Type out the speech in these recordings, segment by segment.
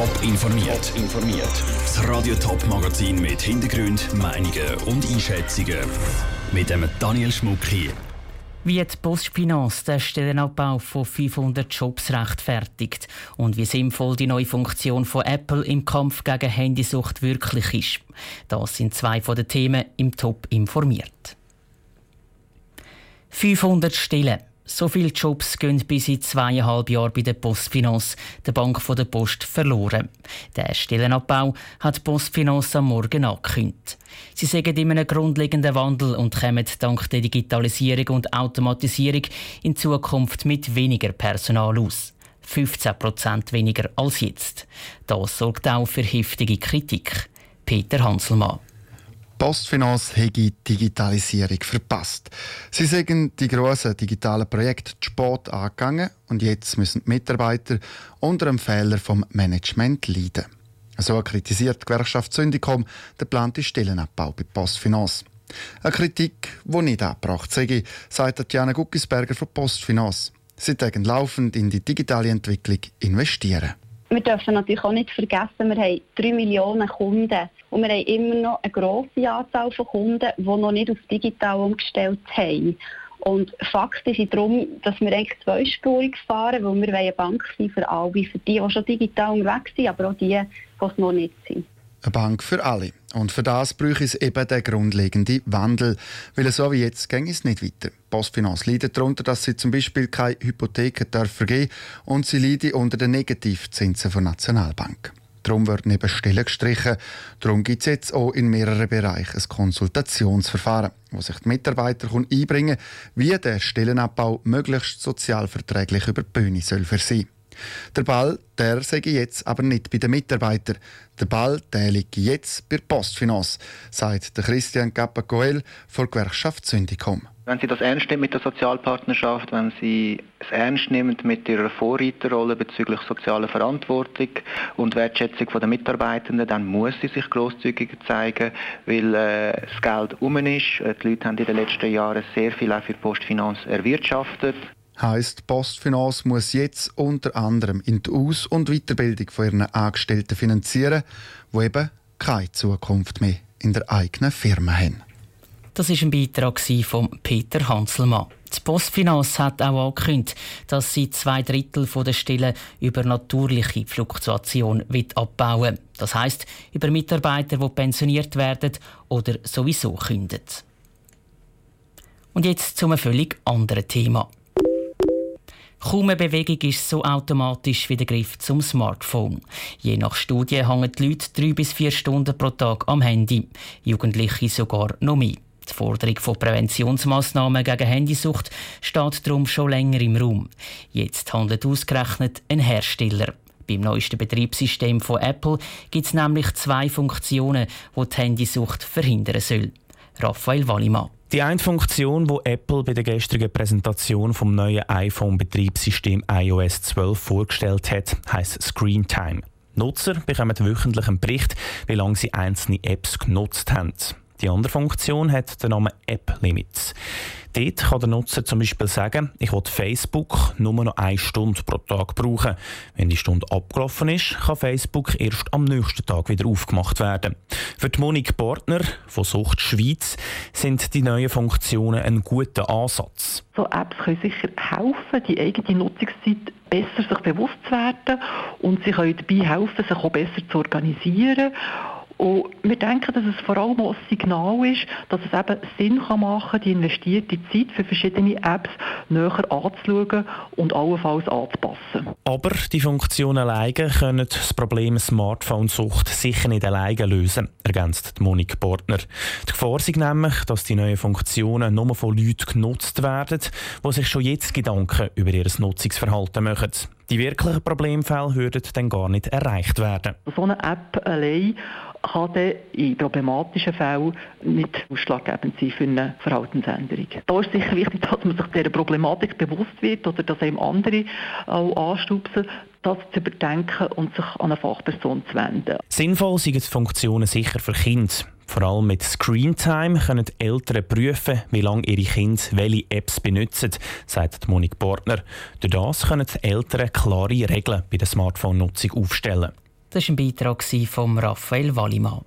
Top informiert. informiert. Das Radio Top Magazin mit Hintergrund, Meinungen und Einschätzungen mit dem Daniel Schmuck hier. Wie die Postfinanz den Stellenabbau von 500 Jobs rechtfertigt und wie sinnvoll die neue Funktion von Apple im Kampf gegen Handysucht wirklich ist. Das sind zwei von den Themen im Top informiert. 500 Stellen. So viele Jobs gehen bis in zweieinhalb Jahren bei der Postfinanz, der Bank der Post, verloren. Der Stellenabbau hat die Postfinanz am Morgen angekündigt. Sie sagen in einem grundlegenden Wandel und kommen dank der Digitalisierung und Automatisierung in Zukunft mit weniger Personal aus. 15 Prozent weniger als jetzt. Das sorgt auch für heftige Kritik. Peter Hanselmann. Postfinance hätte Digitalisierung verpasst. Sie sagen die grossen digitalen Projekte zu spät angegangen und jetzt müssen die Mitarbeiter unter einem Fehler vom Management leiden. So kritisiert die Gewerkschaft Syndicom den geplanten Stellenabbau bei Postfinance. Eine Kritik, die nicht abgebracht sei, sagt Tatjana Guckisberger von Postfinance. Sie tägen laufend in die digitale Entwicklung investieren. Wir dürfen natürlich auch nicht vergessen, wir haben 3 Millionen Kunden und wir haben immer noch eine grosse Anzahl von Kunden, die noch nicht auf digital umgestellt haben. Und Fakt ist darum, dass wir eigentlich zweispurig fahren, weil wir eine Bank sein für alle, für die, die schon digital unterwegs sind, aber auch die, die es noch nicht sind. Eine Bank für alle. Und für das braucht es eben den grundlegenden Wandel. Weil so wie jetzt ging es nicht weiter. Postfinanz leidet darunter, dass sie zum Beispiel keine Hypotheken vergeben und sie leidet unter den Negativzinsen der Nationalbank. Darum werden eben Stellen gestrichen. Darum gibt es jetzt auch in mehreren Bereichen ein Konsultationsverfahren, wo sich die Mitarbeiter einbringen können, wie der Stellenabbau möglichst sozialverträglich über die Bühne soll für sie. Der Ball, der sage jetzt aber nicht bei den Mitarbeitern. Der Ball, der liegt jetzt bei der Postfinance, sagt der Christian Cappacoel von der Gewerkschaft Syndicom. Wenn Sie das ernst nehmen mit der Sozialpartnerschaft, wenn Sie es ernst nehmen mit Ihrer Vorreiterrolle bezüglich sozialer Verantwortung und Wertschätzung der Mitarbeitenden, dann muss sie sich grosszügiger zeigen, weil äh, das Geld um ist. Äh, die Leute haben in den letzten Jahren sehr viel auch für Postfinanz erwirtschaftet heisst, Postfinance muss jetzt unter anderem in die Aus- und Weiterbildung von ihren Angestellten finanzieren, die eben keine Zukunft mehr in der eigenen Firma haben. Das war ein Beitrag von Peter Hanselmann. Die Postfinance hat auch angekündigt, dass sie zwei Drittel der Stellen über natürliche Fluktuation abbauen will. Das heisst, über Mitarbeiter, die pensioniert werden oder sowieso kündigen. Und jetzt zu einem völlig anderen Thema. Kaum eine Bewegung ist so automatisch wie der Griff zum Smartphone. Je nach Studie hängen die Leute drei bis vier Stunden pro Tag am Handy, Jugendliche sogar noch mehr. Die Forderung von Präventionsmaßnahmen gegen Handysucht steht darum schon länger im Raum. Jetzt handelt ausgerechnet ein Hersteller. Beim neuesten Betriebssystem von Apple gibt es nämlich zwei Funktionen, die die Handysucht verhindern sollen. Raphael Wallimann. Die eine Funktion, die Apple bei der gestrigen Präsentation vom neuen iPhone-Betriebssystem iOS 12 vorgestellt hat, heißt Screen Time. Nutzer bekommen wöchentlich einen Bericht, wie lange sie einzelne Apps genutzt haben. Die andere Funktion hat den Namen App Limits. Dort kann der Nutzer zum Beispiel sagen, ich will Facebook nur noch eine Stunde pro Tag brauchen. Wenn die Stunde abgelaufen ist, kann Facebook erst am nächsten Tag wieder aufgemacht werden. Für die Monique Partner von Sucht Schweiz sind die neuen Funktionen ein guter Ansatz. So Apps können sicher helfen, die eigene Nutzungszeit besser sich bewusst zu werden und sie können dabei helfen, sich auch besser zu organisieren und wir denken, dass es vor allem auch ein Signal ist, dass es eben Sinn kann machen kann, die investierte Zeit für verschiedene Apps näher anzuschauen und allenfalls anzupassen. Aber die Funktionen alleine können das Problem Smartphone-Sucht sicher nicht alleine lösen, ergänzt Monique Portner. Die Gefahr ist nämlich, dass die neuen Funktionen nur von Leuten genutzt werden, die sich schon jetzt Gedanken über ihr Nutzungsverhalten machen. Die wirklichen Problemfälle würden dann gar nicht erreicht werden. So eine App allein kann dann in problematischen Fällen nicht ausschlaggebend sein für eine Verhaltensänderung. Da ist sicher wichtig, dass man sich dieser Problematik bewusst wird oder dass einem andere auch anstupsen, das zu überdenken und sich an eine Fachperson zu wenden. Sinnvoll sind Funktionen sicher für Kinder. Vor allem mit Screentime können die Eltern prüfen, wie lange ihre Kinder welche Apps benutzen, sagt Monique Portner. Durch das können die Eltern klare Regeln bei der Smartphone-Nutzung aufstellen. Das war ein Beitrag von Raphael Wallimann.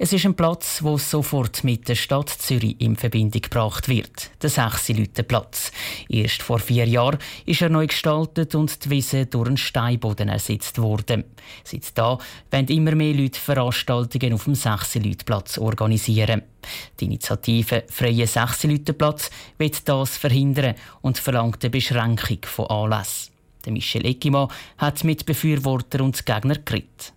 Es ist ein Platz, wo sofort mit der Stadt Zürich in Verbindung gebracht wird. Der Sechsi-Leute-Platz. Erst vor vier Jahren ist er neu gestaltet und die Wiese durch einen Steinboden ersetzt worden. Seit da wollen immer mehr Leute Veranstaltungen auf dem Sechsi-Leute-Platz organisieren. Die Initiative Freie Sechsi-Leute-Platz wird das verhindern und verlangt eine Beschränkung von Anlässen. Michel Eckimann hat mit Befürworter und Gegner geredet.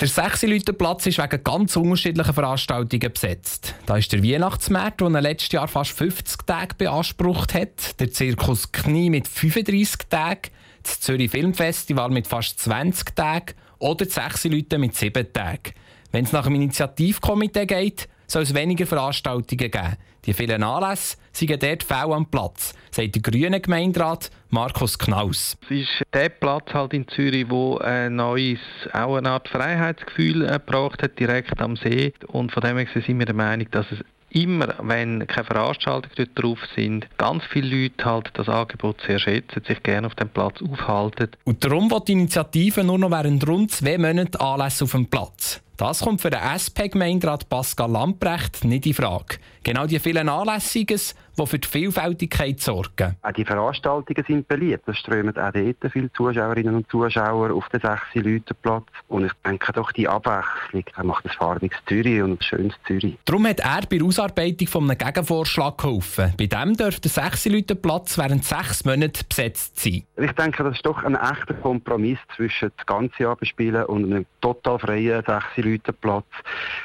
Der 6 Leute Platz ist wegen ganz unterschiedlichen Veranstaltungen besetzt. Da ist der Weihnachtsmarkt, der letztes Jahr fast 50 Tage beansprucht hat, der Zirkus Knie mit 35 Tagen, das Zürich Filmfestival mit fast 20 Tagen oder die 6 Leute mit 7 Tagen. Wenn es nach dem Initiativkomitee geht, soll es weniger Veranstaltungen geben. Die vielen Anlässe sind dort fehl am Platz, sagt der grüne Gemeinderat Markus Knaus. Es ist der Platz halt in Zürich, wo ein neues, auch eine Art Freiheitsgefühl gebracht hat, direkt am See. Und von dem her sind wir der Meinung, dass es immer, wenn keine Veranstaltungen dort drauf sind, ganz viele Leute halt das Angebot sehr schätzen, sich gerne auf dem Platz aufhalten. Und darum wird die Initiative nur noch während rund zwei Monaten Anlässe auf dem Platz. Das kommt für den SP-Gemeinderat Pascal Lamprecht nicht in Frage. Genau die vielen Anlässiges, die für die Vielfältigkeit sorgen. Auch die Veranstaltungen sind beliebt. Es strömen auch dort viele Zuschauerinnen und Zuschauer auf den 6 Leute Platz. Und ich denke doch, die Abwechslung macht ein farbiges Zürich und ein schönes Zürich. Darum hat er bei der Ausarbeitung von einem Gegenvorschlag geholfen. Bei dem dürfte der 6 Leute Platz während sechs Monaten besetzt sein. Ich denke, das ist doch ein echter Kompromiss zwischen das ganze Jahr bespielen und einem total freien 6 Leute Platz.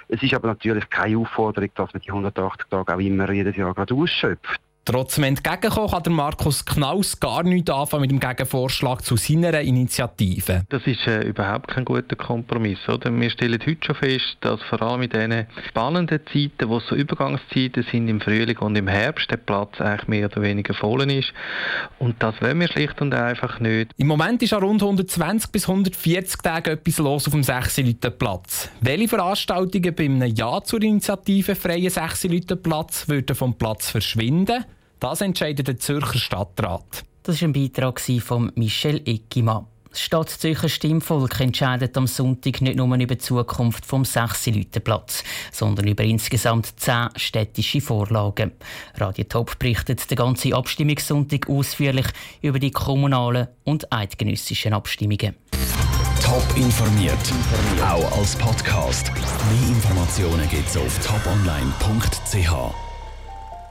Es ist aber natürlich keine Aufforderung, dass man die 180 Tage auch immer jedes Jahr gerade ausschöpft. up Trotzdem entgegenkommen kann der Markus Knaus gar nichts anfangen mit dem Gegenvorschlag zu seiner Initiative. Das ist äh, überhaupt kein guter Kompromiss. Oder? Wir stellen heute schon fest, dass vor allem in diesen spannenden Zeiten, wo es so Übergangszeiten sind, im Frühling und im Herbst, der Platz eigentlich mehr oder weniger voll ist. Und das wollen wir schlicht und einfach nicht. Im Moment ist an rund 120 bis 140 Tagen etwas los auf dem 6 Leute Platz. Welche Veranstaltungen bei einem Ja zur Initiative Freie 6 Leute Platz würden vom Platz verschwinden? Das entscheidet der Zürcher Stadtrat. Das war ein Beitrag von Michel Eckimann. Das Stadtzürcher Stimmvolk entscheidet am Sonntag nicht nur über die Zukunft vom 6 Platz, sondern über insgesamt zehn städtische Vorlagen. Radio Top berichtet den ganzen Abstimmungssonntag ausführlich über die kommunalen und eidgenössischen Abstimmungen. Top informiert, auch als Podcast. Mehr Informationen gibt es auf toponline.ch.